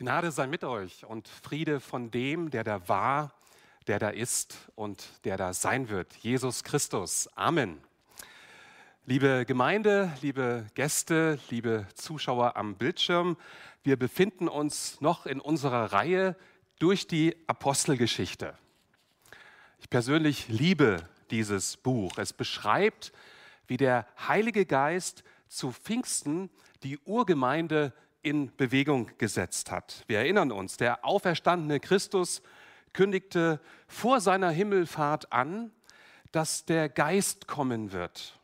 Gnade sei mit euch und Friede von dem, der da war, der da ist und der da sein wird, Jesus Christus. Amen. Liebe Gemeinde, liebe Gäste, liebe Zuschauer am Bildschirm, wir befinden uns noch in unserer Reihe durch die Apostelgeschichte. Ich persönlich liebe dieses Buch. Es beschreibt, wie der Heilige Geist zu Pfingsten die Urgemeinde in Bewegung gesetzt hat. Wir erinnern uns, der auferstandene Christus kündigte vor seiner Himmelfahrt an, dass der Geist kommen wird.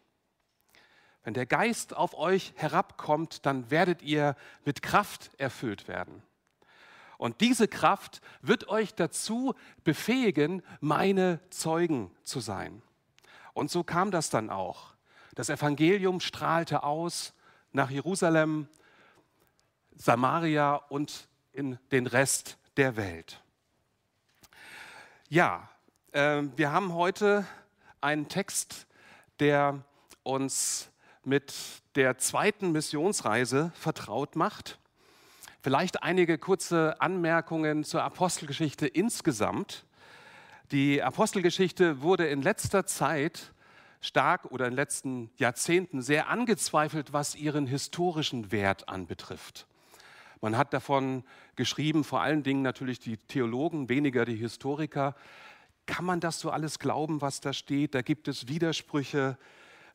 Wenn der Geist auf euch herabkommt, dann werdet ihr mit Kraft erfüllt werden. Und diese Kraft wird euch dazu befähigen, meine Zeugen zu sein. Und so kam das dann auch. Das Evangelium strahlte aus nach Jerusalem, Samaria und in den Rest der Welt. Ja, äh, wir haben heute einen Text, der uns mit der zweiten Missionsreise vertraut macht. Vielleicht einige kurze Anmerkungen zur Apostelgeschichte insgesamt. Die Apostelgeschichte wurde in letzter Zeit stark oder in den letzten Jahrzehnten sehr angezweifelt, was ihren historischen Wert anbetrifft. Man hat davon geschrieben, vor allen Dingen natürlich die Theologen, weniger die Historiker. Kann man das so alles glauben, was da steht? Da gibt es Widersprüche.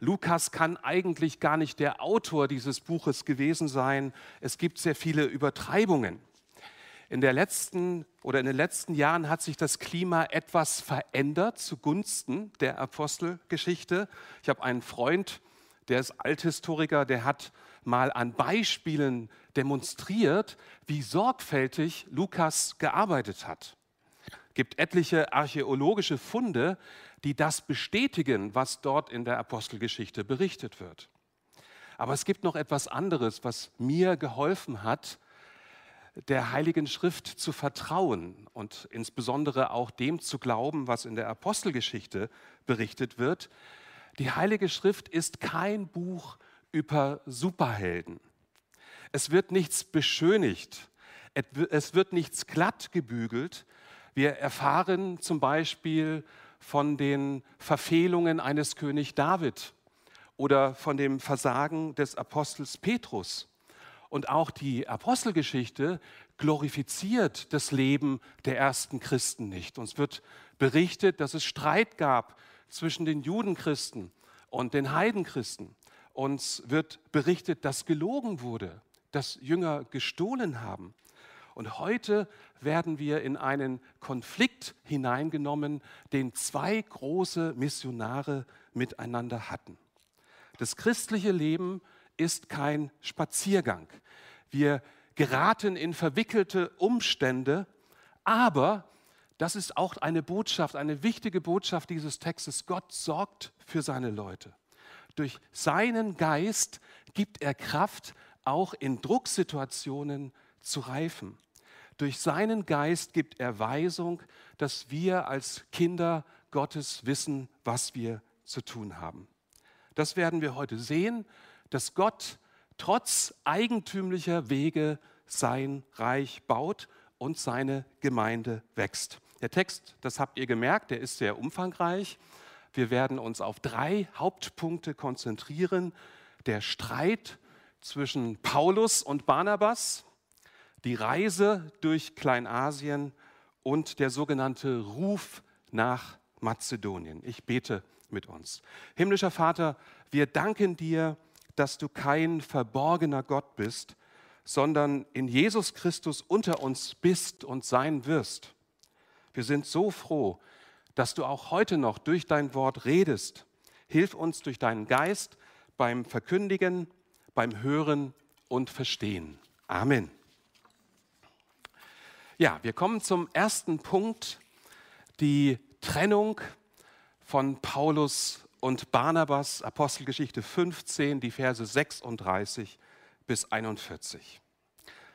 Lukas kann eigentlich gar nicht der Autor dieses Buches gewesen sein. Es gibt sehr viele Übertreibungen. In, der letzten, oder in den letzten Jahren hat sich das Klima etwas verändert zugunsten der Apostelgeschichte. Ich habe einen Freund, der ist Althistoriker, der hat mal an Beispielen demonstriert, wie sorgfältig Lukas gearbeitet hat. Es gibt etliche archäologische Funde, die das bestätigen, was dort in der Apostelgeschichte berichtet wird. Aber es gibt noch etwas anderes, was mir geholfen hat, der Heiligen Schrift zu vertrauen und insbesondere auch dem zu glauben, was in der Apostelgeschichte berichtet wird. Die Heilige Schrift ist kein Buch über Superhelden. Es wird nichts beschönigt, es wird nichts glatt gebügelt. Wir erfahren zum Beispiel von den Verfehlungen eines König David oder von dem Versagen des Apostels Petrus. Und auch die Apostelgeschichte glorifiziert das Leben der ersten Christen nicht. Uns wird berichtet, dass es Streit gab zwischen den Judenchristen und den Heidenchristen. Uns wird berichtet, dass gelogen wurde, dass Jünger gestohlen haben. Und heute werden wir in einen Konflikt hineingenommen, den zwei große Missionare miteinander hatten. Das christliche Leben ist kein Spaziergang. Wir geraten in verwickelte Umstände, aber das ist auch eine Botschaft, eine wichtige Botschaft dieses Textes. Gott sorgt für seine Leute. Durch seinen Geist gibt er Kraft, auch in Drucksituationen zu reifen. Durch seinen Geist gibt er Weisung, dass wir als Kinder Gottes wissen, was wir zu tun haben. Das werden wir heute sehen, dass Gott trotz eigentümlicher Wege sein Reich baut und seine Gemeinde wächst. Der Text, das habt ihr gemerkt, der ist sehr umfangreich. Wir werden uns auf drei Hauptpunkte konzentrieren. Der Streit zwischen Paulus und Barnabas, die Reise durch Kleinasien und der sogenannte Ruf nach Mazedonien. Ich bete mit uns. Himmlischer Vater, wir danken dir, dass du kein verborgener Gott bist, sondern in Jesus Christus unter uns bist und sein wirst. Wir sind so froh, dass du auch heute noch durch dein Wort redest. Hilf uns durch deinen Geist beim Verkündigen, beim Hören und Verstehen. Amen. Ja, wir kommen zum ersten Punkt, die Trennung von Paulus und Barnabas, Apostelgeschichte 15, die Verse 36 bis 41.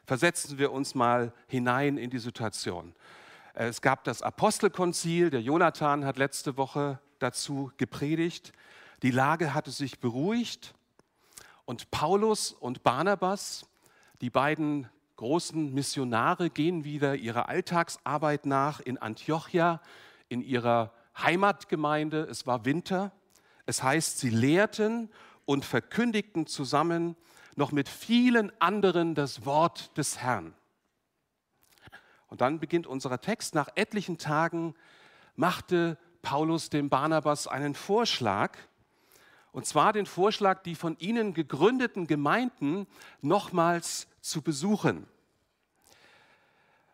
Versetzen wir uns mal hinein in die Situation. Es gab das Apostelkonzil, der Jonathan hat letzte Woche dazu gepredigt. Die Lage hatte sich beruhigt und Paulus und Barnabas, die beiden großen Missionare gehen wieder ihrer Alltagsarbeit nach in Antiochia, in ihrer Heimatgemeinde. Es war Winter. Es heißt, sie lehrten und verkündigten zusammen noch mit vielen anderen das Wort des Herrn. Und dann beginnt unser Text. Nach etlichen Tagen machte Paulus dem Barnabas einen Vorschlag, und zwar den Vorschlag, die von ihnen gegründeten Gemeinden nochmals zu besuchen.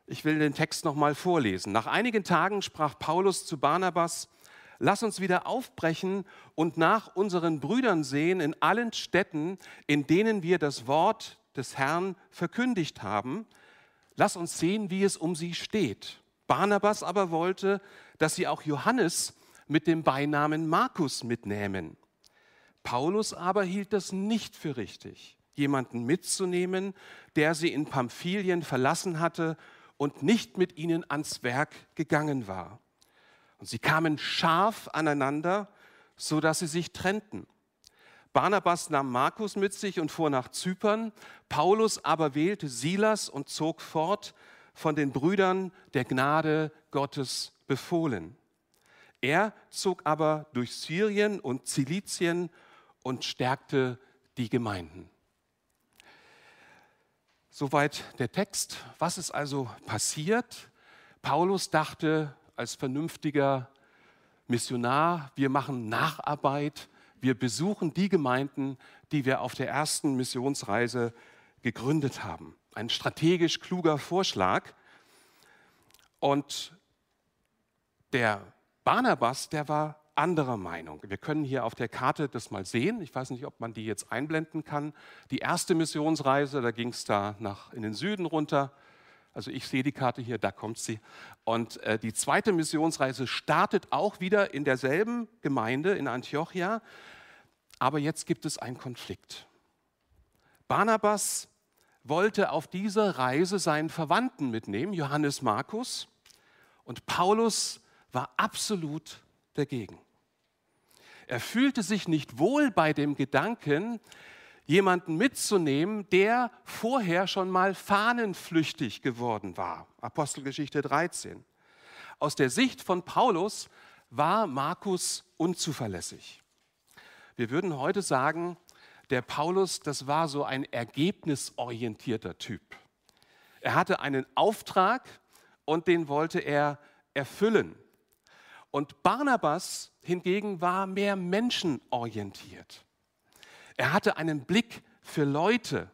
Ich will den Text nochmal vorlesen. Nach einigen Tagen sprach Paulus zu Barnabas, lass uns wieder aufbrechen und nach unseren Brüdern sehen in allen Städten, in denen wir das Wort des Herrn verkündigt haben. Lass uns sehen, wie es um sie steht. Barnabas aber wollte, dass sie auch Johannes mit dem Beinamen Markus mitnehmen. Paulus aber hielt das nicht für richtig, jemanden mitzunehmen, der sie in Pamphylien verlassen hatte und nicht mit ihnen ans Werk gegangen war. Und sie kamen scharf aneinander, so dass sie sich trennten. Barnabas nahm Markus mit sich und fuhr nach Zypern. Paulus aber wählte Silas und zog fort, von den Brüdern der Gnade Gottes befohlen. Er zog aber durch Syrien und Zilizien und stärkte die Gemeinden. Soweit der Text. Was ist also passiert? Paulus dachte, als vernünftiger Missionar, wir machen Nacharbeit, wir besuchen die Gemeinden, die wir auf der ersten Missionsreise gegründet haben. Ein strategisch kluger Vorschlag. Und der Barnabas, der war anderer Meinung. Wir können hier auf der Karte das mal sehen. Ich weiß nicht, ob man die jetzt einblenden kann. Die erste Missionsreise, da ging es da nach in den Süden runter. Also ich sehe die Karte hier, da kommt sie. Und äh, die zweite Missionsreise startet auch wieder in derselben Gemeinde in Antiochia. Aber jetzt gibt es einen Konflikt. Barnabas wollte auf dieser Reise seinen Verwandten mitnehmen, Johannes Markus. Und Paulus war absolut dagegen. Er fühlte sich nicht wohl bei dem Gedanken, jemanden mitzunehmen, der vorher schon mal fahnenflüchtig geworden war. Apostelgeschichte 13. Aus der Sicht von Paulus war Markus unzuverlässig. Wir würden heute sagen, der Paulus, das war so ein ergebnisorientierter Typ. Er hatte einen Auftrag und den wollte er erfüllen. Und Barnabas hingegen war mehr menschenorientiert. Er hatte einen Blick für Leute.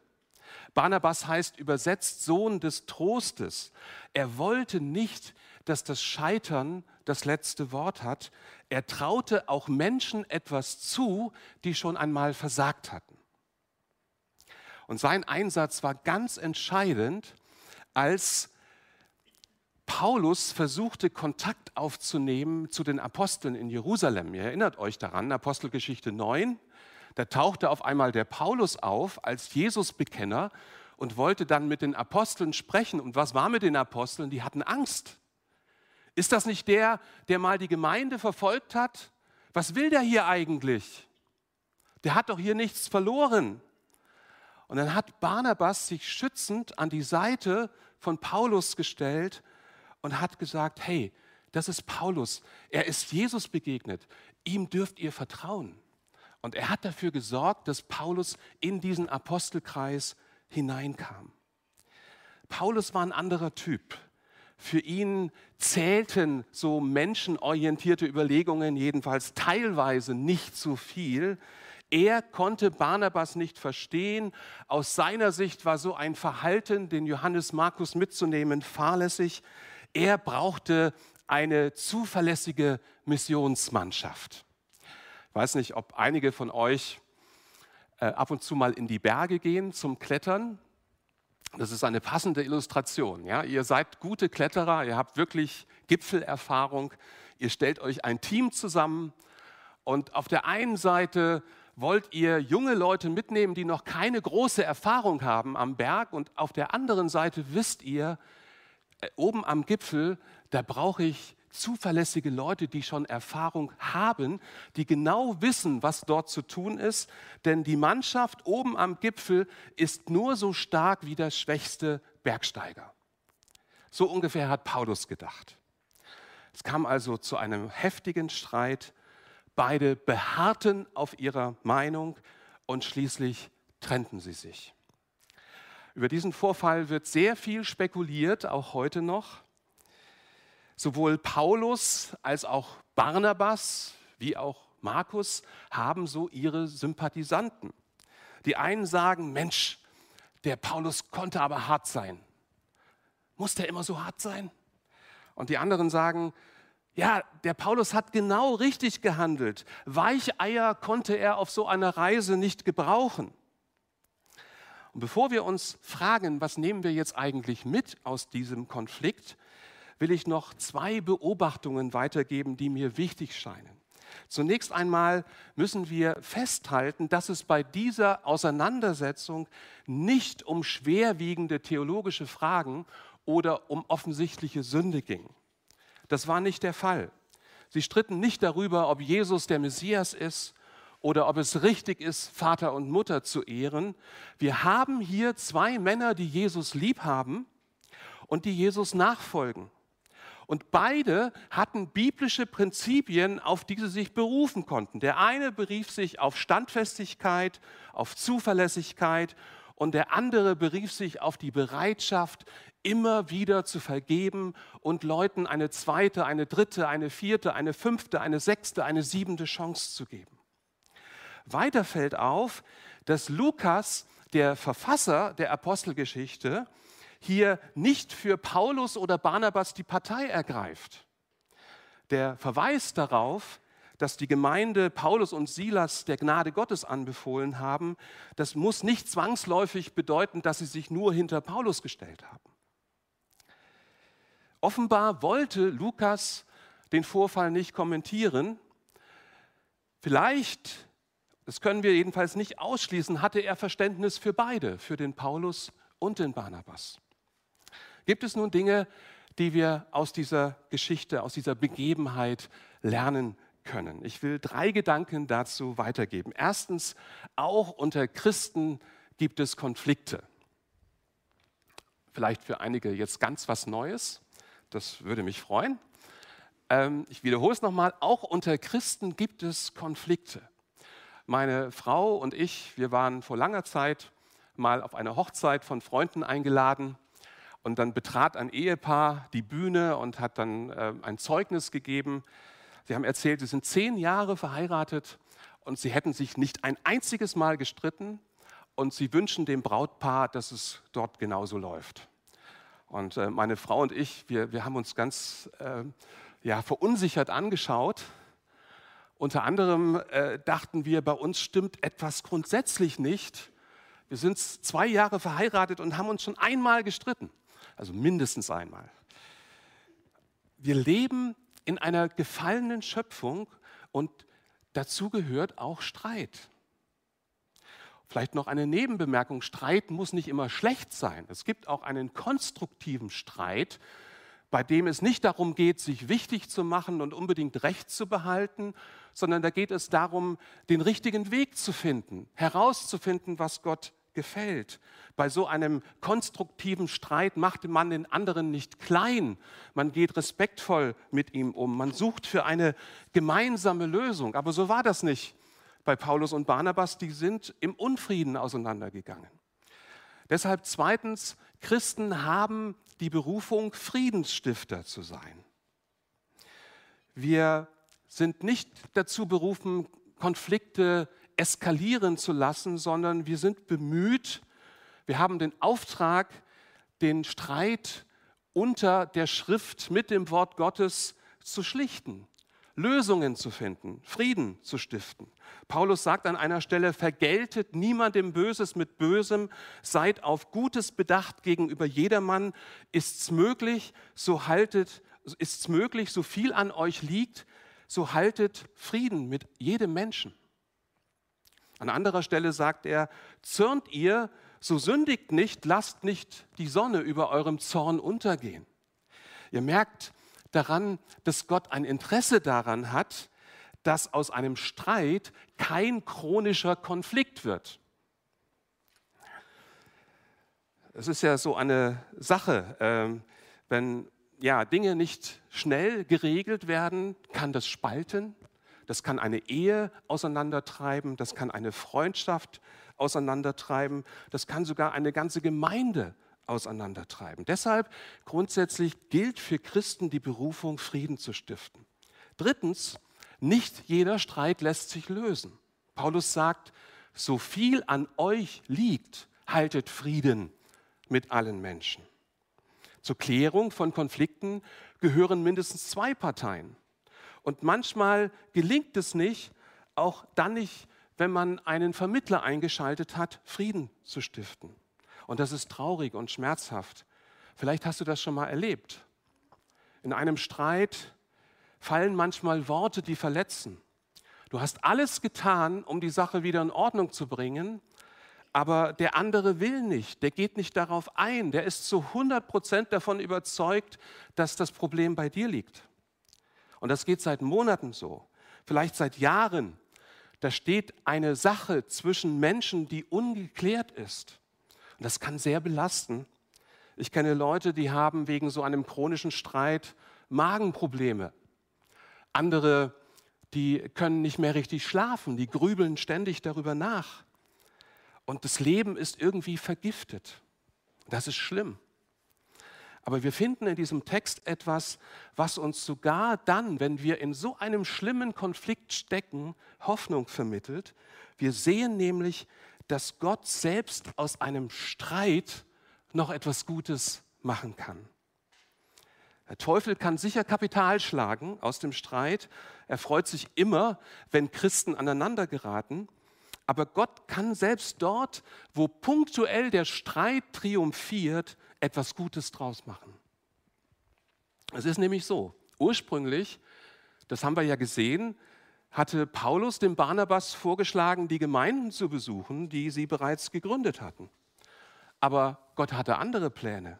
Barnabas heißt übersetzt Sohn des Trostes. Er wollte nicht, dass das Scheitern das letzte Wort hat. Er traute auch Menschen etwas zu, die schon einmal versagt hatten. Und sein Einsatz war ganz entscheidend, als Paulus versuchte Kontakt aufzunehmen zu den Aposteln in Jerusalem. Ihr erinnert euch daran, Apostelgeschichte 9. Da tauchte auf einmal der Paulus auf als Jesusbekenner und wollte dann mit den Aposteln sprechen. Und was war mit den Aposteln? Die hatten Angst. Ist das nicht der, der mal die Gemeinde verfolgt hat? Was will der hier eigentlich? Der hat doch hier nichts verloren. Und dann hat Barnabas sich schützend an die Seite von Paulus gestellt und hat gesagt, hey, das ist Paulus, er ist Jesus begegnet, ihm dürft ihr vertrauen. Und er hat dafür gesorgt, dass Paulus in diesen Apostelkreis hineinkam. Paulus war ein anderer Typ. Für ihn zählten so menschenorientierte Überlegungen jedenfalls teilweise nicht so viel. Er konnte Barnabas nicht verstehen. Aus seiner Sicht war so ein Verhalten, den Johannes Markus mitzunehmen, fahrlässig. Er brauchte eine zuverlässige Missionsmannschaft. Ich weiß nicht, ob einige von euch äh, ab und zu mal in die Berge gehen zum Klettern. Das ist eine passende Illustration. Ja? Ihr seid gute Kletterer, ihr habt wirklich Gipfelerfahrung, ihr stellt euch ein Team zusammen und auf der einen Seite wollt ihr junge Leute mitnehmen, die noch keine große Erfahrung haben am Berg und auf der anderen Seite wisst ihr, äh, oben am Gipfel, da brauche ich zuverlässige Leute, die schon Erfahrung haben, die genau wissen, was dort zu tun ist. Denn die Mannschaft oben am Gipfel ist nur so stark wie der schwächste Bergsteiger. So ungefähr hat Paulus gedacht. Es kam also zu einem heftigen Streit. Beide beharrten auf ihrer Meinung und schließlich trennten sie sich. Über diesen Vorfall wird sehr viel spekuliert, auch heute noch. Sowohl Paulus als auch Barnabas wie auch Markus haben so ihre Sympathisanten. Die einen sagen, Mensch, der Paulus konnte aber hart sein. Muss der immer so hart sein? Und die anderen sagen, ja, der Paulus hat genau richtig gehandelt. Weicheier konnte er auf so einer Reise nicht gebrauchen. Und bevor wir uns fragen, was nehmen wir jetzt eigentlich mit aus diesem Konflikt, will ich noch zwei Beobachtungen weitergeben, die mir wichtig scheinen. Zunächst einmal müssen wir festhalten, dass es bei dieser Auseinandersetzung nicht um schwerwiegende theologische Fragen oder um offensichtliche Sünde ging. Das war nicht der Fall. Sie stritten nicht darüber, ob Jesus der Messias ist oder ob es richtig ist, Vater und Mutter zu ehren. Wir haben hier zwei Männer, die Jesus lieb haben und die Jesus nachfolgen. Und beide hatten biblische Prinzipien, auf die sie sich berufen konnten. Der eine berief sich auf Standfestigkeit, auf Zuverlässigkeit und der andere berief sich auf die Bereitschaft, immer wieder zu vergeben und Leuten eine zweite, eine dritte, eine vierte, eine fünfte, eine sechste, eine siebente Chance zu geben. Weiter fällt auf, dass Lukas, der Verfasser der Apostelgeschichte, hier nicht für Paulus oder Barnabas die Partei ergreift. Der Verweis darauf, dass die Gemeinde Paulus und Silas der Gnade Gottes anbefohlen haben, das muss nicht zwangsläufig bedeuten, dass sie sich nur hinter Paulus gestellt haben. Offenbar wollte Lukas den Vorfall nicht kommentieren. Vielleicht das können wir jedenfalls nicht ausschließen, hatte er Verständnis für beide, für den Paulus und den Barnabas. Gibt es nun Dinge, die wir aus dieser Geschichte, aus dieser Begebenheit lernen können? Ich will drei Gedanken dazu weitergeben. Erstens, auch unter Christen gibt es Konflikte. Vielleicht für einige jetzt ganz was Neues. Das würde mich freuen. Ähm, ich wiederhole es nochmal, auch unter Christen gibt es Konflikte. Meine Frau und ich, wir waren vor langer Zeit mal auf eine Hochzeit von Freunden eingeladen und dann betrat ein Ehepaar die Bühne und hat dann äh, ein Zeugnis gegeben. Sie haben erzählt, sie sind zehn Jahre verheiratet und sie hätten sich nicht ein einziges Mal gestritten und sie wünschen dem Brautpaar, dass es dort genauso läuft. Und äh, meine Frau und ich, wir, wir haben uns ganz äh, ja, verunsichert angeschaut unter anderem äh, dachten wir, bei uns stimmt etwas grundsätzlich nicht. Wir sind zwei Jahre verheiratet und haben uns schon einmal gestritten, also mindestens einmal. Wir leben in einer gefallenen Schöpfung und dazu gehört auch Streit. Vielleicht noch eine Nebenbemerkung, Streit muss nicht immer schlecht sein. Es gibt auch einen konstruktiven Streit, bei dem es nicht darum geht, sich wichtig zu machen und unbedingt Recht zu behalten, sondern da geht es darum, den richtigen Weg zu finden, herauszufinden, was Gott gefällt. Bei so einem konstruktiven Streit macht man den anderen nicht klein, man geht respektvoll mit ihm um, man sucht für eine gemeinsame Lösung. Aber so war das nicht bei Paulus und Barnabas, die sind im Unfrieden auseinandergegangen. Deshalb zweitens, Christen haben die Berufung, Friedensstifter zu sein. Wir sind nicht dazu berufen, Konflikte eskalieren zu lassen, sondern wir sind bemüht, wir haben den Auftrag, den Streit unter der Schrift mit dem Wort Gottes zu schlichten, Lösungen zu finden, Frieden zu stiften. Paulus sagt an einer Stelle, vergeltet niemandem Böses mit Bösem, seid auf Gutes bedacht gegenüber jedermann. Ist's möglich, so haltet, ist's möglich, so viel an euch liegt, so haltet Frieden mit jedem Menschen. An anderer Stelle sagt er, zürnt ihr, so sündigt nicht, lasst nicht die Sonne über eurem Zorn untergehen. Ihr merkt, daran, dass Gott ein Interesse daran hat, dass aus einem Streit kein chronischer Konflikt wird. Es ist ja so eine Sache, ähm, wenn ja, Dinge nicht schnell geregelt werden, kann das spalten, das kann eine Ehe auseinandertreiben, das kann eine Freundschaft auseinandertreiben, das kann sogar eine ganze Gemeinde auseinandertreiben. Deshalb grundsätzlich gilt für Christen die Berufung, Frieden zu stiften. Drittens, nicht jeder Streit lässt sich lösen. Paulus sagt, so viel an euch liegt, haltet Frieden mit allen Menschen. Zur Klärung von Konflikten gehören mindestens zwei Parteien. Und manchmal gelingt es nicht, auch dann nicht, wenn man einen Vermittler eingeschaltet hat, Frieden zu stiften. Und das ist traurig und schmerzhaft. Vielleicht hast du das schon mal erlebt. In einem Streit fallen manchmal Worte, die verletzen. Du hast alles getan, um die Sache wieder in Ordnung zu bringen, aber der andere will nicht, der geht nicht darauf ein, der ist zu 100 Prozent davon überzeugt, dass das Problem bei dir liegt. Und das geht seit Monaten so, vielleicht seit Jahren. Da steht eine Sache zwischen Menschen, die ungeklärt ist. Und das kann sehr belasten. Ich kenne Leute, die haben wegen so einem chronischen Streit Magenprobleme. Andere, die können nicht mehr richtig schlafen, die grübeln ständig darüber nach. Und das Leben ist irgendwie vergiftet. Das ist schlimm. Aber wir finden in diesem Text etwas, was uns sogar dann, wenn wir in so einem schlimmen Konflikt stecken, Hoffnung vermittelt. Wir sehen nämlich, dass Gott selbst aus einem Streit noch etwas Gutes machen kann. Der Teufel kann sicher Kapital schlagen aus dem Streit. Er freut sich immer, wenn Christen aneinander geraten. Aber Gott kann selbst dort, wo punktuell der Streit triumphiert, etwas Gutes draus machen. Es ist nämlich so, ursprünglich, das haben wir ja gesehen, hatte Paulus dem Barnabas vorgeschlagen, die Gemeinden zu besuchen, die sie bereits gegründet hatten. Aber Gott hatte andere Pläne.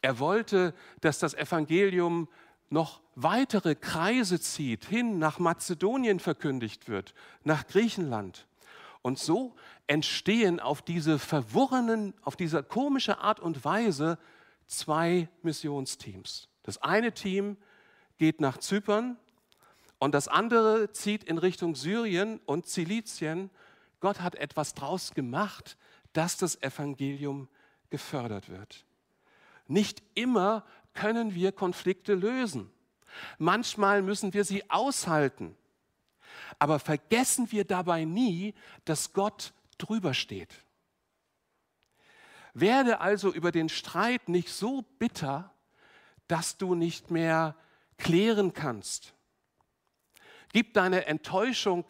Er wollte, dass das Evangelium noch weitere Kreise zieht, hin nach Mazedonien verkündigt wird, nach Griechenland. Und so entstehen auf diese verworrenen, auf diese komische Art und Weise zwei Missionsteams. Das eine Team geht nach Zypern und das andere zieht in Richtung Syrien und Zilizien. Gott hat etwas draus gemacht, dass das Evangelium gefördert wird. Nicht immer können wir Konflikte lösen. Manchmal müssen wir sie aushalten. Aber vergessen wir dabei nie, dass Gott drüber steht. Werde also über den Streit nicht so bitter, dass du nicht mehr klären kannst. Gib deine Enttäuschung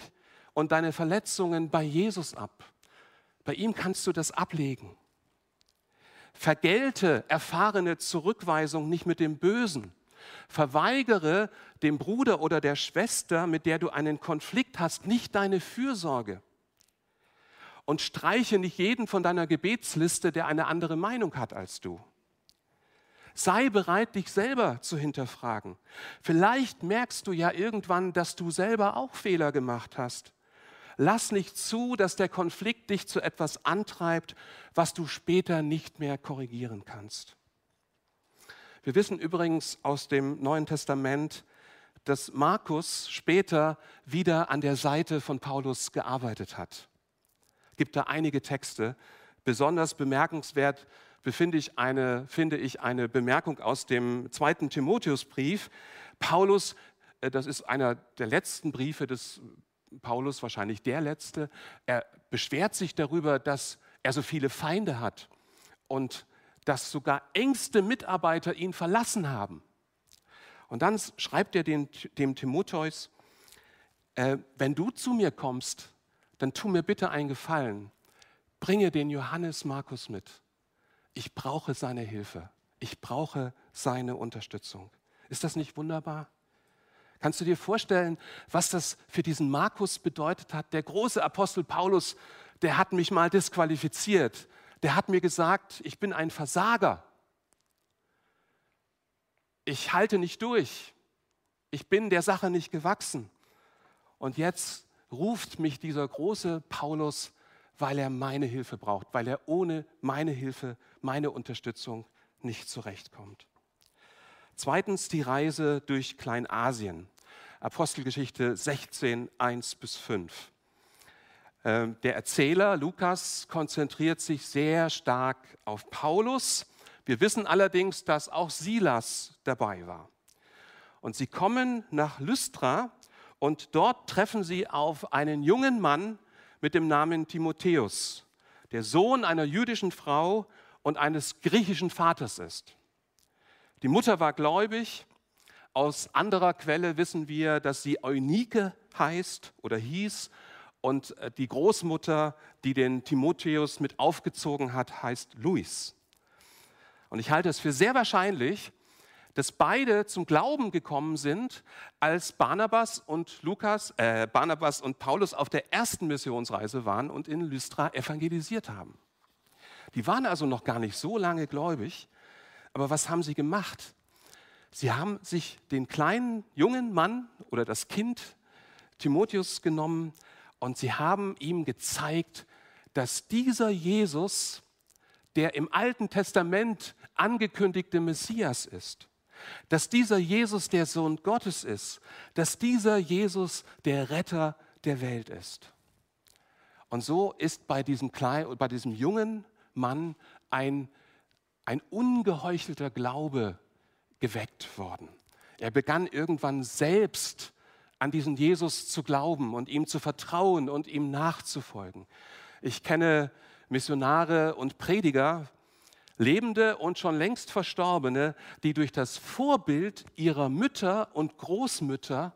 und deine Verletzungen bei Jesus ab. Bei ihm kannst du das ablegen. Vergelte erfahrene Zurückweisung nicht mit dem Bösen, Verweigere dem Bruder oder der Schwester, mit der du einen Konflikt hast, nicht deine Fürsorge. Und streiche nicht jeden von deiner Gebetsliste, der eine andere Meinung hat als du. Sei bereit, dich selber zu hinterfragen. Vielleicht merkst du ja irgendwann, dass du selber auch Fehler gemacht hast. Lass nicht zu, dass der Konflikt dich zu etwas antreibt, was du später nicht mehr korrigieren kannst. Wir wissen übrigens aus dem Neuen Testament, dass Markus später wieder an der Seite von Paulus gearbeitet hat. Gibt da einige Texte. Besonders bemerkenswert befinde ich eine, finde ich eine Bemerkung aus dem zweiten Timotheusbrief. Paulus, äh, das ist einer der letzten Briefe des Paulus, wahrscheinlich der letzte, er beschwert sich darüber, dass er so viele Feinde hat und dass sogar engste Mitarbeiter ihn verlassen haben. Und dann schreibt er dem, dem Timotheus, äh, wenn du zu mir kommst, dann tu mir bitte einen Gefallen. Bringe den Johannes Markus mit. Ich brauche seine Hilfe. Ich brauche seine Unterstützung. Ist das nicht wunderbar? Kannst du dir vorstellen, was das für diesen Markus bedeutet hat? Der große Apostel Paulus, der hat mich mal disqualifiziert der hat mir gesagt, ich bin ein Versager. ich halte nicht durch. Ich bin der Sache nicht gewachsen. Und jetzt ruft mich dieser große Paulus, weil er meine Hilfe braucht, weil er ohne meine Hilfe, meine Unterstützung nicht zurechtkommt. Zweitens die Reise durch Kleinasien. Apostelgeschichte 16, 1 bis 5. Ähm, der Erzähler Lukas konzentriert sich sehr stark auf Paulus. Wir wissen allerdings, dass auch Silas dabei war. Und sie kommen nach Lystra und dort treffen sie auf einen jungen Mann mit dem Namen Timotheus, der Sohn einer jüdischen Frau und eines griechischen Vaters ist. Die Mutter war gläubig. Aus anderer Quelle wissen wir, dass sie Eunike heißt oder hieß. Und äh, die Großmutter, die den Timotheus mit aufgezogen hat, heißt Luis. Und ich halte es für sehr wahrscheinlich, dass beide zum Glauben gekommen sind, als Barnabas und Lukas, äh, Barnabas und Paulus auf der ersten Missionsreise waren und in Lystra evangelisiert haben. Die waren also noch gar nicht so lange gläubig, aber was haben sie gemacht? Sie haben sich den kleinen jungen Mann oder das Kind Timotheus genommen und sie haben ihm gezeigt, dass dieser Jesus der im Alten Testament angekündigte Messias ist dass dieser Jesus der Sohn Gottes ist, dass dieser Jesus der Retter der Welt ist. Und so ist bei diesem, kleinen, bei diesem jungen Mann ein, ein ungeheuchelter Glaube geweckt worden. Er begann irgendwann selbst an diesen Jesus zu glauben und ihm zu vertrauen und ihm nachzufolgen. Ich kenne Missionare und Prediger, Lebende und schon längst Verstorbene, die durch das Vorbild ihrer Mütter und Großmütter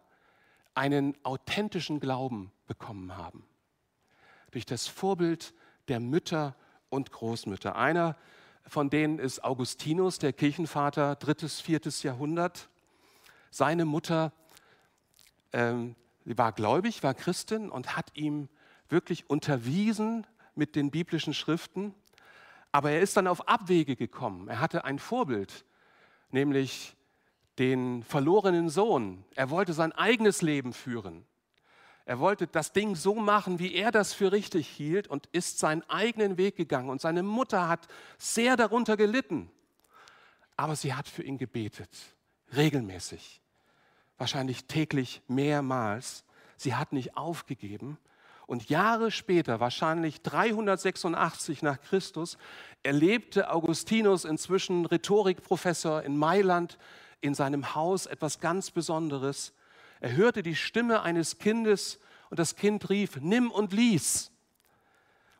einen authentischen Glauben bekommen haben. Durch das Vorbild der Mütter und Großmütter. Einer von denen ist Augustinus, der Kirchenvater, drittes, viertes Jahrhundert. Seine Mutter ähm, war gläubig, war Christin und hat ihm wirklich unterwiesen mit den biblischen Schriften. Aber er ist dann auf Abwege gekommen. Er hatte ein Vorbild, nämlich den verlorenen Sohn. Er wollte sein eigenes Leben führen. Er wollte das Ding so machen, wie er das für richtig hielt und ist seinen eigenen Weg gegangen. Und seine Mutter hat sehr darunter gelitten. Aber sie hat für ihn gebetet, regelmäßig, wahrscheinlich täglich mehrmals. Sie hat nicht aufgegeben und Jahre später, wahrscheinlich 386 nach Christus, erlebte Augustinus, inzwischen Rhetorikprofessor in Mailand, in seinem Haus etwas ganz Besonderes. Er hörte die Stimme eines Kindes und das Kind rief, nimm und lies.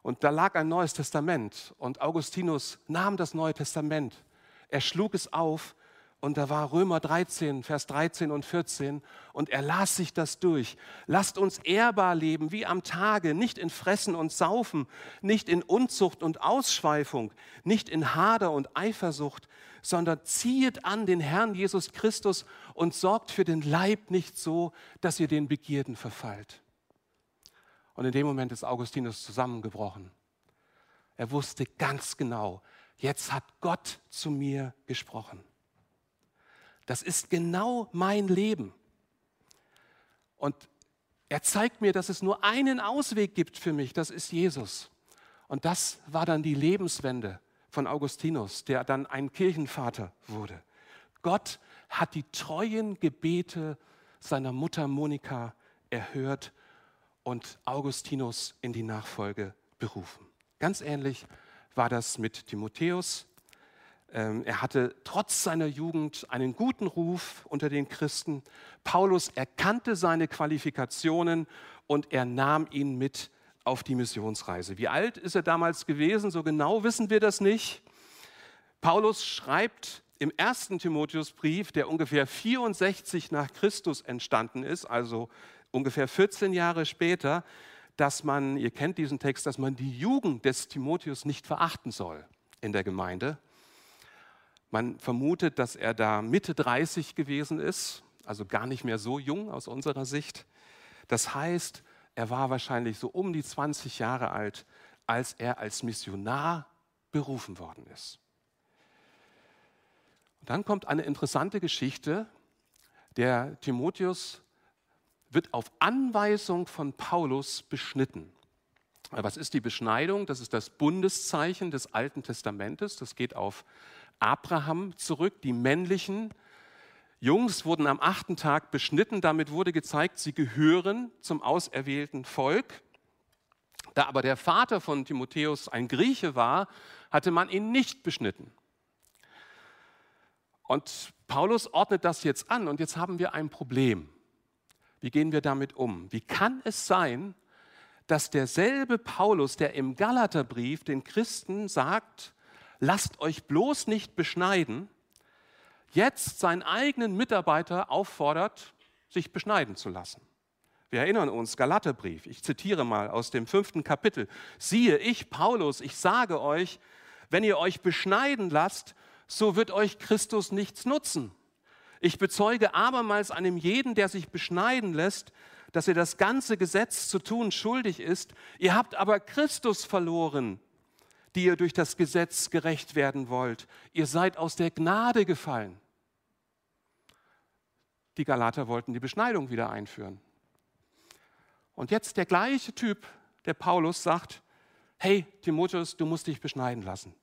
Und da lag ein neues Testament und Augustinus nahm das Neue Testament. Er schlug es auf und da war Römer 13, Vers 13 und 14 und er las sich das durch. Lasst uns ehrbar leben wie am Tage, nicht in Fressen und Saufen, nicht in Unzucht und Ausschweifung, nicht in Hader und Eifersucht, sondern ziehet an den Herrn Jesus Christus und sorgt für den Leib nicht so, dass ihr den Begierden verfallt. Und in dem Moment ist Augustinus zusammengebrochen. Er wusste ganz genau, jetzt hat Gott zu mir gesprochen. Das ist genau mein Leben. Und er zeigt mir, dass es nur einen Ausweg gibt für mich, das ist Jesus. Und das war dann die Lebenswende von Augustinus, der dann ein Kirchenvater wurde. Gott hat die treuen Gebete seiner Mutter Monika erhört und Augustinus in die Nachfolge berufen. Ganz ähnlich war das mit Timotheus. Ähm, er hatte trotz seiner Jugend einen guten Ruf unter den Christen. Paulus erkannte seine Qualifikationen und er nahm ihn mit auf die Missionsreise. Wie alt ist er damals gewesen? So genau wissen wir das nicht. Paulus schreibt im ersten Timotheusbrief, der ungefähr 64 nach Christus entstanden ist, also ungefähr 14 Jahre später, dass man, ihr kennt diesen Text, dass man die Jugend des Timotheus nicht verachten soll in der Gemeinde. Man vermutet, dass er da Mitte 30 gewesen ist, also gar nicht mehr so jung aus unserer Sicht. Das heißt, er war wahrscheinlich so um die 20 Jahre alt, als er als Missionar berufen worden ist. Und dann kommt eine interessante Geschichte. Der Timotheus wird auf Anweisung von Paulus beschnitten. Was ist die Beschneidung? Das ist das Bundeszeichen des Alten Testamentes. Das geht auf Abraham zurück. Die männlichen Jungs wurden am achten Tag beschnitten. Damit wurde gezeigt, sie gehören zum auserwählten Volk. Da aber der Vater von Timotheus ein Grieche war, hatte man ihn nicht beschnitten. Und Paulus ordnet das jetzt an und jetzt haben wir ein Problem. Wie gehen wir damit um? Wie kann es sein, dass derselbe Paulus, der im Galaterbrief den Christen sagt, lasst euch bloß nicht beschneiden, jetzt seinen eigenen Mitarbeiter auffordert, sich beschneiden zu lassen. Wir erinnern uns, Galaterbrief, ich zitiere mal aus dem fünften Kapitel. Siehe, ich, Paulus, ich sage euch, wenn ihr euch beschneiden lasst, so wird euch Christus nichts nutzen. Ich bezeuge abermals einem jeden, der sich beschneiden lässt, dass er das ganze Gesetz zu tun schuldig ist. Ihr habt aber Christus verloren, die ihr durch das Gesetz gerecht werden wollt. Ihr seid aus der Gnade gefallen. Die Galater wollten die Beschneidung wieder einführen. Und jetzt der gleiche Typ, der Paulus, sagt, hey Timotheus, du musst dich beschneiden lassen.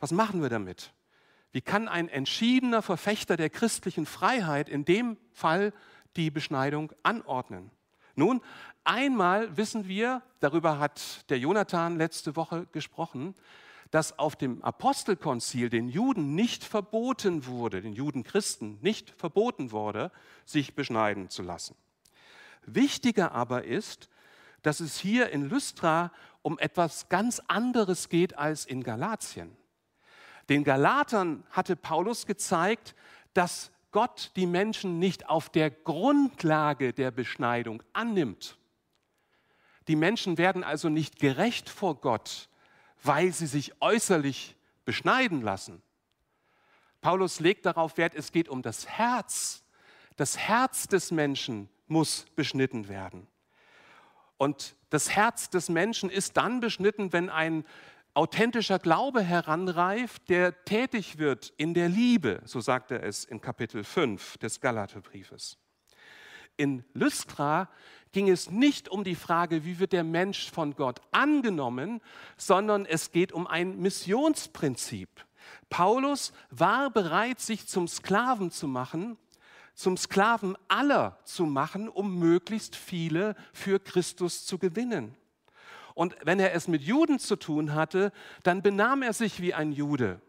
Was machen wir damit? Wie kann ein entschiedener Verfechter der christlichen Freiheit in dem Fall die Beschneidung anordnen? Nun, einmal wissen wir, darüber hat der Jonathan letzte Woche gesprochen, dass auf dem Apostelkonzil den Juden nicht verboten wurde, den Judenchristen nicht verboten wurde, sich beschneiden zu lassen. Wichtiger aber ist, dass es hier in Lystra um etwas ganz anderes geht als in Galatien. Den Galatern hatte Paulus gezeigt, dass Gott die Menschen nicht auf der Grundlage der Beschneidung annimmt. Die Menschen werden also nicht gerecht vor Gott, weil sie sich äußerlich beschneiden lassen. Paulus legt darauf Wert, es geht um das Herz. Das Herz des Menschen muss beschnitten werden. Und das Herz des Menschen ist dann beschnitten, wenn ein authentischer Glaube heranreift, der tätig wird in der Liebe, so sagt er es in Kapitel 5 des Galaterbriefes. In Lystra ging es nicht um die Frage, wie wird der Mensch von Gott angenommen, sondern es geht um ein Missionsprinzip. Paulus war bereit, sich zum Sklaven zu machen, zum Sklaven aller zu machen, um möglichst viele für Christus zu gewinnen. Und wenn er es mit Juden zu tun hatte, dann benahm er sich wie ein Jude.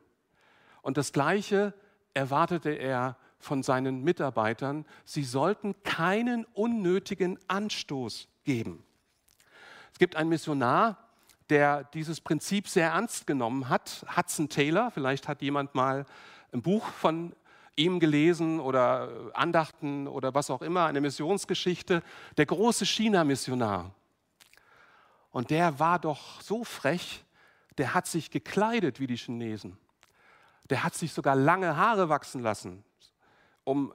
Und das Gleiche erwartete er von seinen Mitarbeitern. Sie sollten keinen unnötigen Anstoß geben. Es gibt einen Missionar, der dieses Prinzip sehr ernst genommen hat, Hudson Taylor. Vielleicht hat jemand mal ein Buch von ihm gelesen oder Andachten oder was auch immer, eine Missionsgeschichte. Der große China-Missionar. Und der war doch so frech, der hat sich gekleidet wie die Chinesen. Der hat sich sogar lange Haare wachsen lassen, um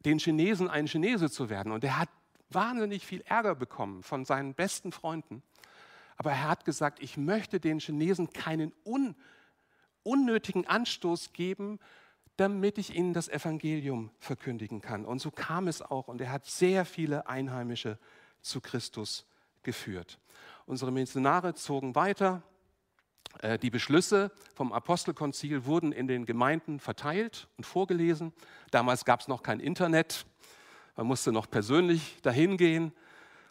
den Chinesen ein Chinese zu werden. Und der hat wahnsinnig viel Ärger bekommen von seinen besten Freunden. Aber er hat gesagt, ich möchte den Chinesen keinen un unnötigen Anstoß geben, damit ich ihnen das Evangelium verkündigen kann. Und so kam es auch. Und er hat sehr viele Einheimische zu Christus geführt. Unsere Missionare zogen weiter. Äh, die Beschlüsse vom Apostelkonzil wurden in den Gemeinden verteilt und vorgelesen. Damals gab es noch kein Internet. Man musste noch persönlich dahin gehen.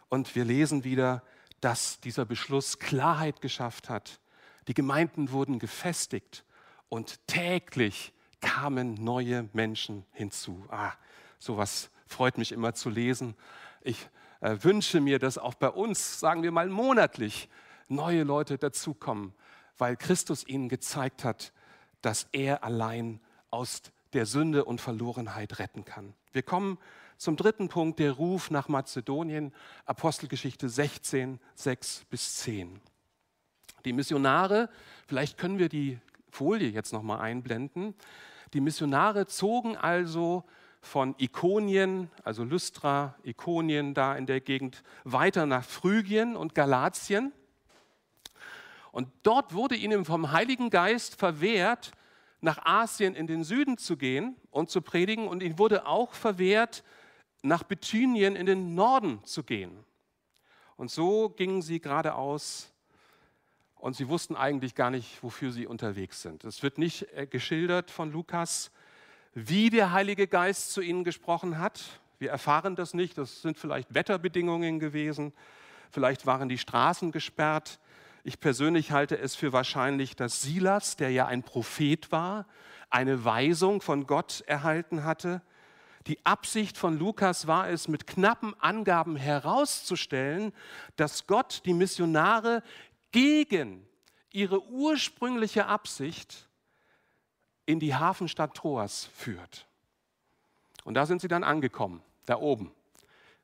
Und wir lesen wieder, dass dieser Beschluss Klarheit geschafft hat. Die Gemeinden wurden gefestigt und täglich kamen neue Menschen hinzu. Ah, sowas freut mich immer zu lesen. Ich äh, wünsche mir, dass auch bei uns, sagen wir mal monatlich, neue Leute dazukommen, weil Christus ihnen gezeigt hat, dass er allein aus der Sünde und Verlorenheit retten kann. Wir kommen zum dritten Punkt, der Ruf nach Mazedonien, Apostelgeschichte 16, 6 bis 10. Die Missionare, vielleicht können wir die Folie jetzt nochmal einblenden, die Missionare zogen also von Ikonien, also Lystra, Ikonien da in der Gegend, weiter nach Phrygien und Galatien. Und dort wurde ihnen vom Heiligen Geist verwehrt, nach Asien in den Süden zu gehen und zu predigen und ihm wurde auch verwehrt, nach Bithynien in den Norden zu gehen. Und so gingen sie geradeaus und sie wussten eigentlich gar nicht, wofür sie unterwegs sind. Es wird nicht äh, geschildert von Lukas, wie der Heilige Geist zu ihnen gesprochen hat. Wir erfahren das nicht. Das sind vielleicht Wetterbedingungen gewesen. Vielleicht waren die Straßen gesperrt. Ich persönlich halte es für wahrscheinlich, dass Silas, der ja ein Prophet war, eine Weisung von Gott erhalten hatte. Die Absicht von Lukas war es, mit knappen Angaben herauszustellen, dass Gott die Missionare gegen ihre ursprüngliche Absicht in die Hafenstadt Troas führt. Und da sind sie dann angekommen, da oben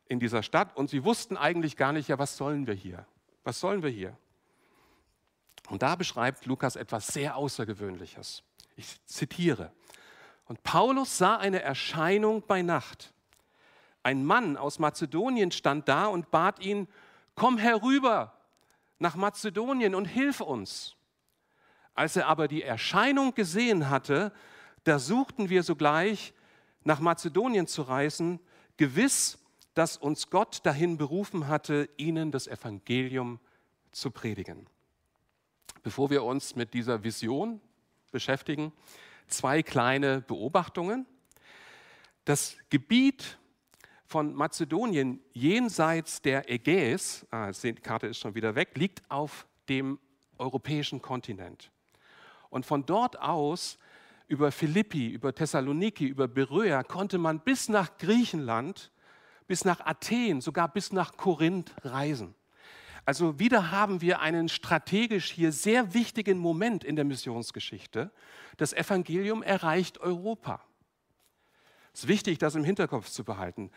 in dieser Stadt. Und sie wussten eigentlich gar nicht, ja, was sollen wir hier? Was sollen wir hier? Und da beschreibt Lukas etwas sehr Außergewöhnliches. Ich zitiere. Und Paulus sah eine Erscheinung bei Nacht. Ein Mann aus Mazedonien stand da und bat ihn, komm herüber nach Mazedonien und hilf uns. Als er aber die Erscheinung gesehen hatte, da suchten wir sogleich nach Mazedonien zu reisen, gewiss, dass uns Gott dahin berufen hatte, ihnen das Evangelium zu predigen. Bevor wir uns mit dieser Vision beschäftigen, zwei kleine Beobachtungen. Das Gebiet von Mazedonien jenseits der Ägäis, ah, die Karte ist schon wieder weg, liegt auf dem europäischen Kontinent. Und von dort aus über Philippi, über Thessaloniki, über Beröa konnte man bis nach Griechenland, bis nach Athen, sogar bis nach Korinth reisen. Also wieder haben wir einen strategisch hier sehr wichtigen Moment in der Missionsgeschichte. Das Evangelium erreicht Europa. Es ist wichtig, das im Hinterkopf zu behalten.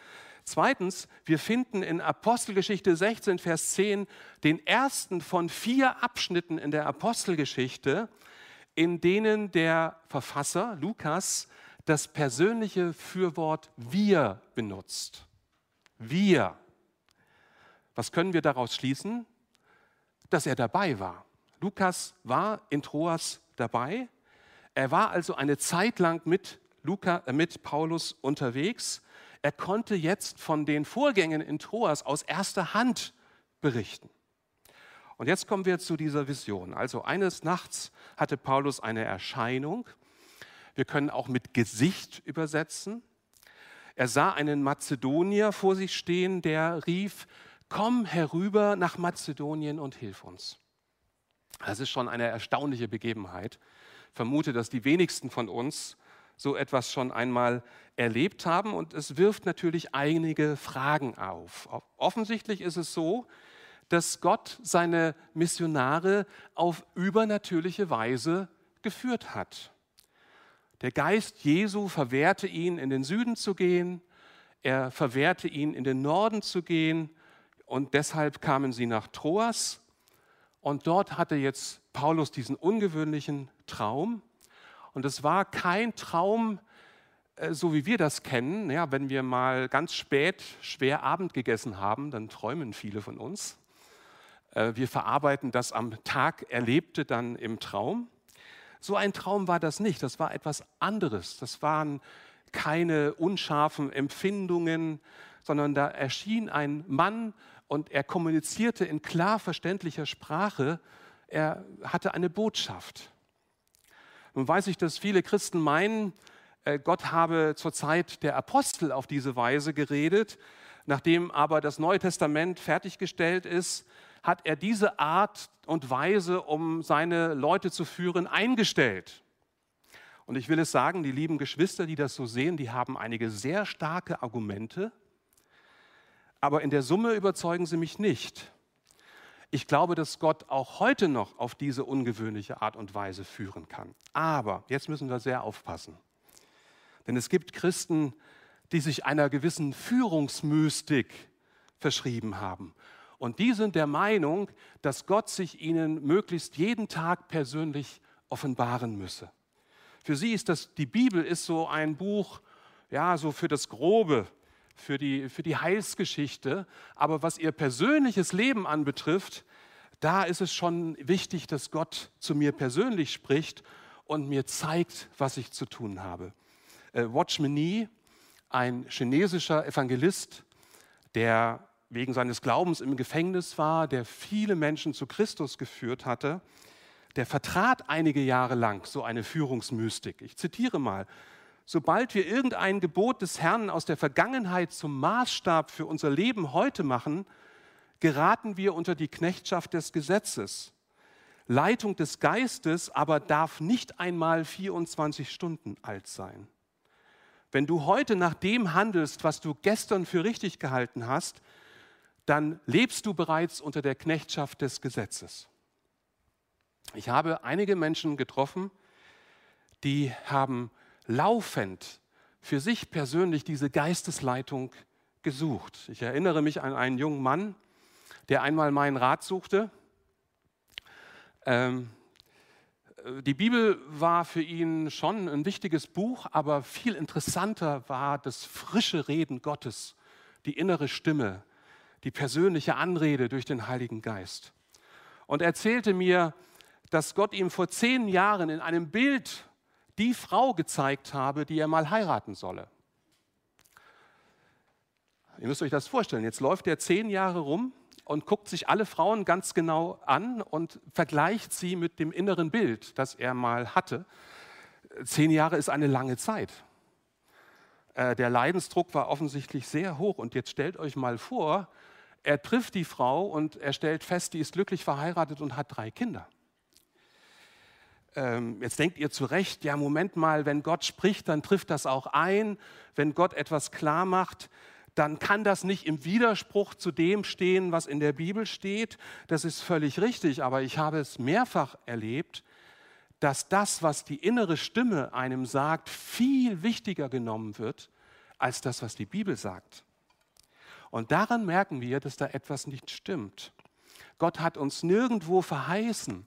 Zweitens, wir finden in Apostelgeschichte 16, Vers 10 den ersten von vier Abschnitten in der Apostelgeschichte, in denen der Verfasser Lukas das persönliche Fürwort wir benutzt. Wir. Was können wir daraus schließen? Dass er dabei war. Lukas war in Troas dabei. Er war also eine Zeit lang mit, Luca, äh, mit Paulus unterwegs. Er konnte jetzt von den Vorgängen in Troas aus erster Hand berichten. Und jetzt kommen wir zu dieser Vision. Also eines Nachts hatte Paulus eine Erscheinung. Wir können auch mit Gesicht übersetzen. Er sah einen Mazedonier vor sich stehen, der rief, komm herüber nach Mazedonien und hilf uns. Das ist schon eine erstaunliche Begebenheit. Ich vermute, dass die wenigsten von uns so etwas schon einmal erlebt haben und es wirft natürlich einige Fragen auf. Offensichtlich ist es so, dass Gott seine Missionare auf übernatürliche Weise geführt hat. Der Geist Jesu verwehrte ihn, in den Süden zu gehen, er verwehrte ihn, in den Norden zu gehen, und deshalb kamen sie nach Troas. Und dort hatte jetzt Paulus diesen ungewöhnlichen Traum. Und es war kein Traum, äh, so wie wir das kennen. Ja, wenn wir mal ganz spät schwer Abend gegessen haben, dann träumen viele von uns. Äh, wir verarbeiten das am Tag Erlebte dann im Traum. So ein Traum war das nicht. Das war etwas anderes. Das waren keine unscharfen Empfindungen, sondern da erschien ein Mann und er kommunizierte in klar verständlicher Sprache. Er hatte eine Botschaft. Nun weiß ich, dass viele Christen meinen, äh, Gott habe zur Zeit der Apostel auf diese Weise geredet. Nachdem aber das Neue Testament fertiggestellt ist, hat er diese Art und Weise, um seine Leute zu führen, eingestellt. Und ich will es sagen, die lieben Geschwister, die das so sehen, die haben einige sehr starke Argumente aber in der Summe überzeugen sie mich nicht. Ich glaube, dass Gott auch heute noch auf diese ungewöhnliche Art und Weise führen kann. Aber jetzt müssen wir sehr aufpassen. Denn es gibt Christen, die sich einer gewissen Führungsmystik verschrieben haben. Und die sind der Meinung, dass Gott sich ihnen möglichst jeden Tag persönlich offenbaren müsse. Für sie ist das, die Bibel ist so ein Buch, ja, so für das Grobe, für die, für die Heilsgeschichte. Aber was ihr persönliches Leben anbetrifft, da ist es schon wichtig, dass Gott zu mir persönlich spricht und mir zeigt, was ich zu tun habe. Äh, Watchman Nee, ein chinesischer Evangelist, der wegen seines Glaubens im Gefängnis war, der viele Menschen zu Christus geführt hatte, der vertrat einige Jahre lang so eine Führungsmystik. Ich zitiere mal, sobald wir irgendein Gebot des Herrn aus der Vergangenheit zum Maßstab für unser Leben heute machen, geraten wir unter die Knechtschaft des Gesetzes. Leitung des Geistes aber darf nicht einmal 24 Stunden alt sein. Wenn du heute nach dem handelst, was du gestern für richtig gehalten hast, dann lebst du bereits unter der Knechtschaft des Gesetzes. Ich habe einige Menschen getroffen, die haben laufend für sich persönlich diese Geistesleitung gesucht. Ich erinnere mich an einen jungen Mann, der einmal meinen Rat suchte. Ähm, die Bibel war für ihn schon ein wichtiges Buch, aber viel interessanter war das frische Reden Gottes, die innere Stimme, die persönliche Anrede durch den Heiligen Geist. Und er erzählte mir, dass Gott ihm vor zehn Jahren in einem Bild die Frau gezeigt habe, die er mal heiraten solle. Ihr müsst euch das vorstellen. Jetzt läuft er zehn Jahre rum und guckt sich alle Frauen ganz genau an und vergleicht sie mit dem inneren Bild, das er mal hatte. Zehn Jahre ist eine lange Zeit. Äh, der Leidensdruck war offensichtlich sehr hoch. Und jetzt stellt euch mal vor, er trifft die Frau und er stellt fest, die ist glücklich verheiratet und hat drei Kinder. Ähm, jetzt denkt ihr zu Recht, ja, Moment mal, wenn Gott spricht, dann trifft das auch ein. Wenn Gott etwas klar macht, dann kann das nicht im Widerspruch zu dem stehen, was in der Bibel steht. Das ist völlig richtig, aber ich habe es mehrfach erlebt, dass das, was die innere Stimme einem sagt, viel wichtiger genommen wird als das, was die Bibel sagt. Und daran merken wir, dass da etwas nicht stimmt. Gott hat uns nirgendwo verheißen,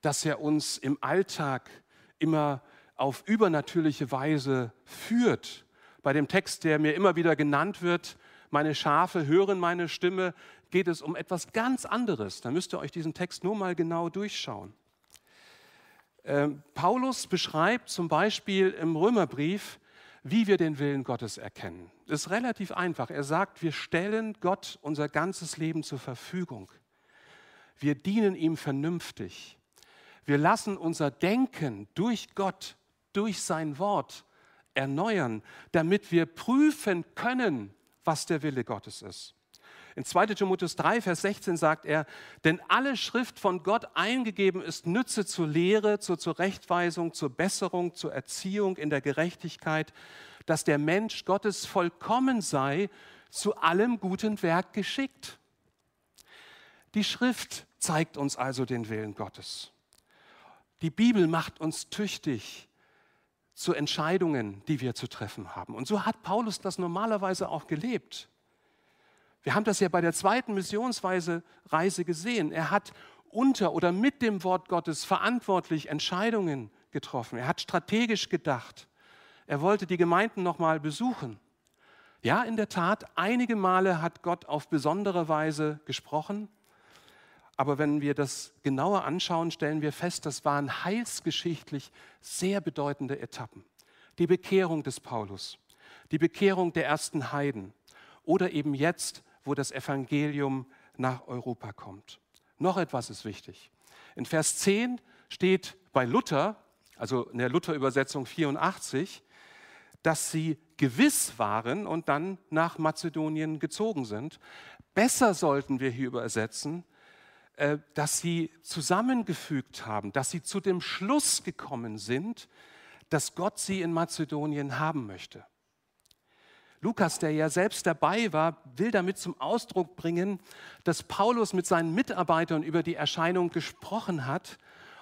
dass er uns im Alltag immer auf übernatürliche Weise führt bei dem Text, der mir immer wieder genannt wird, meine Schafe hören meine Stimme, geht es um etwas ganz anderes. Da müsst ihr euch diesen Text nur mal genau durchschauen. Ähm, Paulus beschreibt zum Beispiel im Römerbrief, wie wir den Willen Gottes erkennen. Das ist relativ einfach. Er sagt, wir stellen Gott unser ganzes Leben zur Verfügung. Wir dienen ihm vernünftig. Wir lassen unser Denken durch Gott, durch sein Wort erneuern, damit wir prüfen können, was der Wille Gottes ist. In 2 Timotheus 3, Vers 16 sagt er, denn alle Schrift von Gott eingegeben ist Nütze zur Lehre, zur Zurechtweisung, zur Besserung, zur Erziehung in der Gerechtigkeit, dass der Mensch Gottes vollkommen sei, zu allem guten Werk geschickt. Die Schrift zeigt uns also den Willen Gottes. Die Bibel macht uns tüchtig zu Entscheidungen, die wir zu treffen haben. Und so hat Paulus das normalerweise auch gelebt. Wir haben das ja bei der zweiten Missionsreise gesehen. Er hat unter oder mit dem Wort Gottes verantwortlich Entscheidungen getroffen. Er hat strategisch gedacht. Er wollte die Gemeinden nochmal besuchen. Ja, in der Tat, einige Male hat Gott auf besondere Weise gesprochen. Aber wenn wir das genauer anschauen, stellen wir fest, das waren heilsgeschichtlich sehr bedeutende Etappen. Die Bekehrung des Paulus, die Bekehrung der ersten Heiden oder eben jetzt, wo das Evangelium nach Europa kommt. Noch etwas ist wichtig. In Vers 10 steht bei Luther, also in der Luther-Übersetzung 84, dass sie gewiss waren und dann nach Mazedonien gezogen sind. Besser sollten wir hier übersetzen, äh, dass sie zusammengefügt haben, dass sie zu dem Schluss gekommen sind, dass Gott sie in Mazedonien haben möchte. Lukas, der ja selbst dabei war, will damit zum Ausdruck bringen, dass Paulus mit seinen Mitarbeitern über die Erscheinung gesprochen hat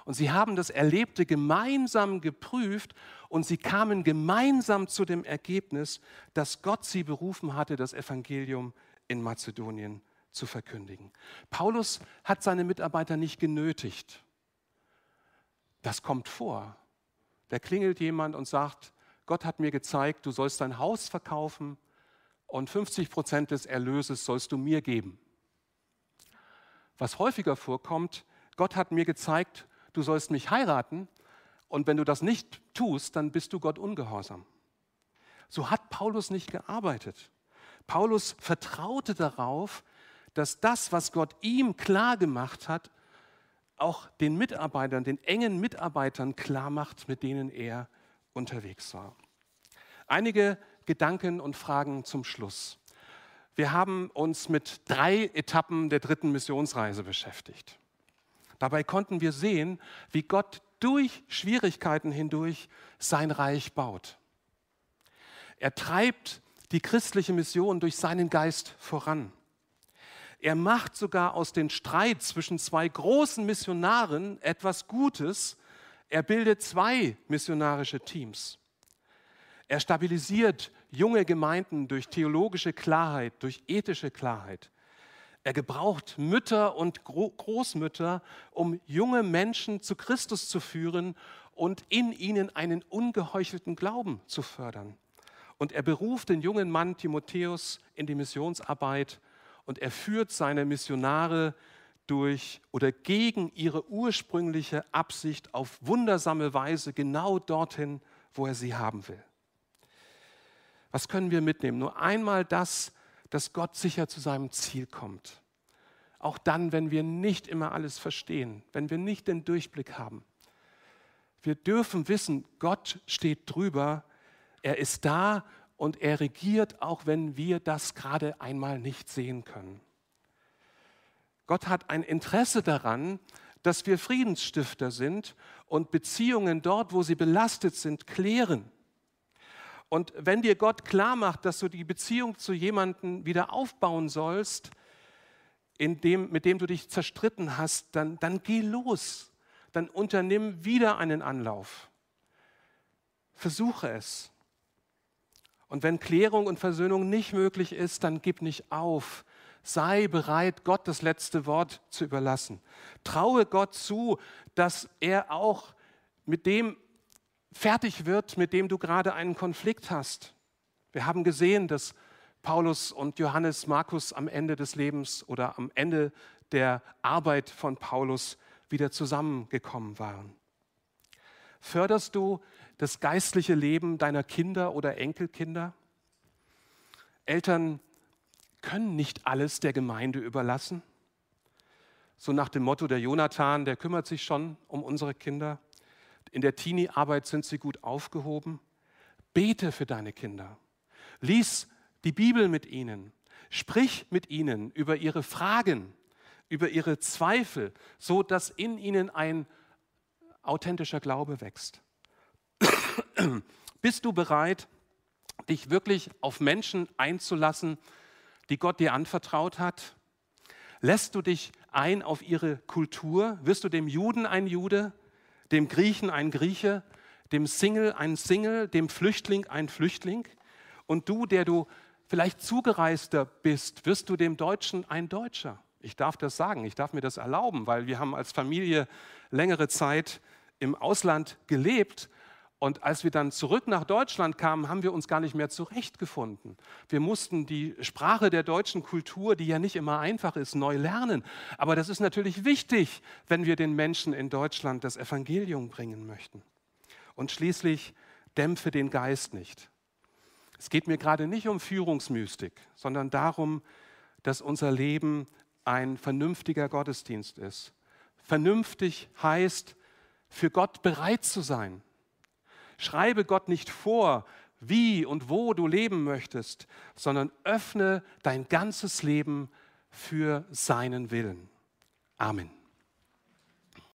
und sie haben das Erlebte gemeinsam geprüft und sie kamen gemeinsam zu dem Ergebnis, dass Gott sie berufen hatte, das Evangelium in Mazedonien zu verkündigen. Paulus hat seine Mitarbeiter nicht genötigt. Das kommt vor. Da klingelt jemand und sagt, Gott hat mir gezeigt, du sollst dein Haus verkaufen und 50 Prozent des Erlöses sollst du mir geben. Was häufiger vorkommt, Gott hat mir gezeigt, du sollst mich heiraten Und wenn du das nicht tust, dann bist du Gott ungehorsam. So hat Paulus nicht gearbeitet. Paulus vertraute darauf, dass das, was Gott ihm klar gemacht hat, auch den Mitarbeitern, den engen Mitarbeitern klar macht, mit denen er unterwegs war. Einige Gedanken und Fragen zum Schluss. Wir haben uns mit drei Etappen der dritten Missionsreise beschäftigt. Dabei konnten wir sehen, wie Gott durch Schwierigkeiten hindurch sein Reich baut. Er treibt die christliche Mission durch seinen Geist voran. Er macht sogar aus dem Streit zwischen zwei großen Missionaren etwas Gutes. Er bildet zwei missionarische Teams. Er stabilisiert junge Gemeinden durch theologische Klarheit, durch ethische Klarheit. Er gebraucht Mütter und Großmütter, um junge Menschen zu Christus zu führen und in ihnen einen ungeheuchelten Glauben zu fördern. Und er beruft den jungen Mann Timotheus in die Missionsarbeit und er führt seine Missionare durch oder gegen ihre ursprüngliche Absicht auf wundersame Weise genau dorthin, wo er sie haben will. Was können wir mitnehmen? Nur einmal das, dass Gott sicher zu seinem Ziel kommt. Auch dann, wenn wir nicht immer alles verstehen, wenn wir nicht den Durchblick haben. Wir dürfen wissen, Gott steht drüber, er ist da und er regiert, auch wenn wir das gerade einmal nicht sehen können. Gott hat ein Interesse daran, dass wir Friedensstifter sind und Beziehungen dort, wo sie belastet sind, klären. Und wenn dir Gott klar macht, dass du die Beziehung zu jemandem wieder aufbauen sollst, dem, mit dem du dich zerstritten hast, dann, dann geh los. Dann unternimm wieder einen Anlauf. Versuche es. Und wenn Klärung und Versöhnung nicht möglich ist, dann gib nicht auf. Sei bereit, Gott das letzte Wort zu überlassen. Traue Gott zu, dass er auch mit dem fertig wird, mit dem du gerade einen Konflikt hast. Wir haben gesehen, dass Paulus und Johannes Markus am Ende des Lebens oder am Ende der Arbeit von Paulus wieder zusammengekommen waren. Förderst du das geistliche Leben deiner Kinder oder Enkelkinder? Eltern können nicht alles der Gemeinde überlassen. So nach dem Motto, der Jonathan, der kümmert sich schon um unsere Kinder. In der Teenie-Arbeit sind sie gut aufgehoben. Bete für deine Kinder. Lies die Bibel mit ihnen. Sprich mit ihnen über ihre Fragen, über ihre Zweifel, so dass in ihnen ein authentischer Glaube wächst. Bist du bereit, dich wirklich auf Menschen einzulassen, die Gott dir anvertraut hat? Lässt du dich ein auf ihre Kultur? Wirst du dem Juden ein Jude, dem Griechen ein Grieche, dem Single ein Single, dem Flüchtling ein Flüchtling? Und du, der du vielleicht Zugereister bist, wirst du dem Deutschen ein Deutscher? Ich darf das sagen, ich darf mir das erlauben, weil wir haben als Familie längere Zeit im Ausland gelebt und als wir dann zurück nach Deutschland kamen, haben wir uns gar nicht mehr zurechtgefunden. Wir mussten die Sprache der deutschen Kultur, die ja nicht immer einfach ist, neu lernen. Aber das ist natürlich wichtig, wenn wir den Menschen in Deutschland das Evangelium bringen möchten. Und schließlich dämpfe den Geist nicht. Es geht mir gerade nicht um Führungsmystik, sondern darum, dass unser Leben ein vernünftiger Gottesdienst ist. Vernünftig heißt, für Gott bereit zu sein Schreibe Gott nicht vor, wie und wo du leben möchtest, sondern öffne dein ganzes Leben für seinen Willen. Amen.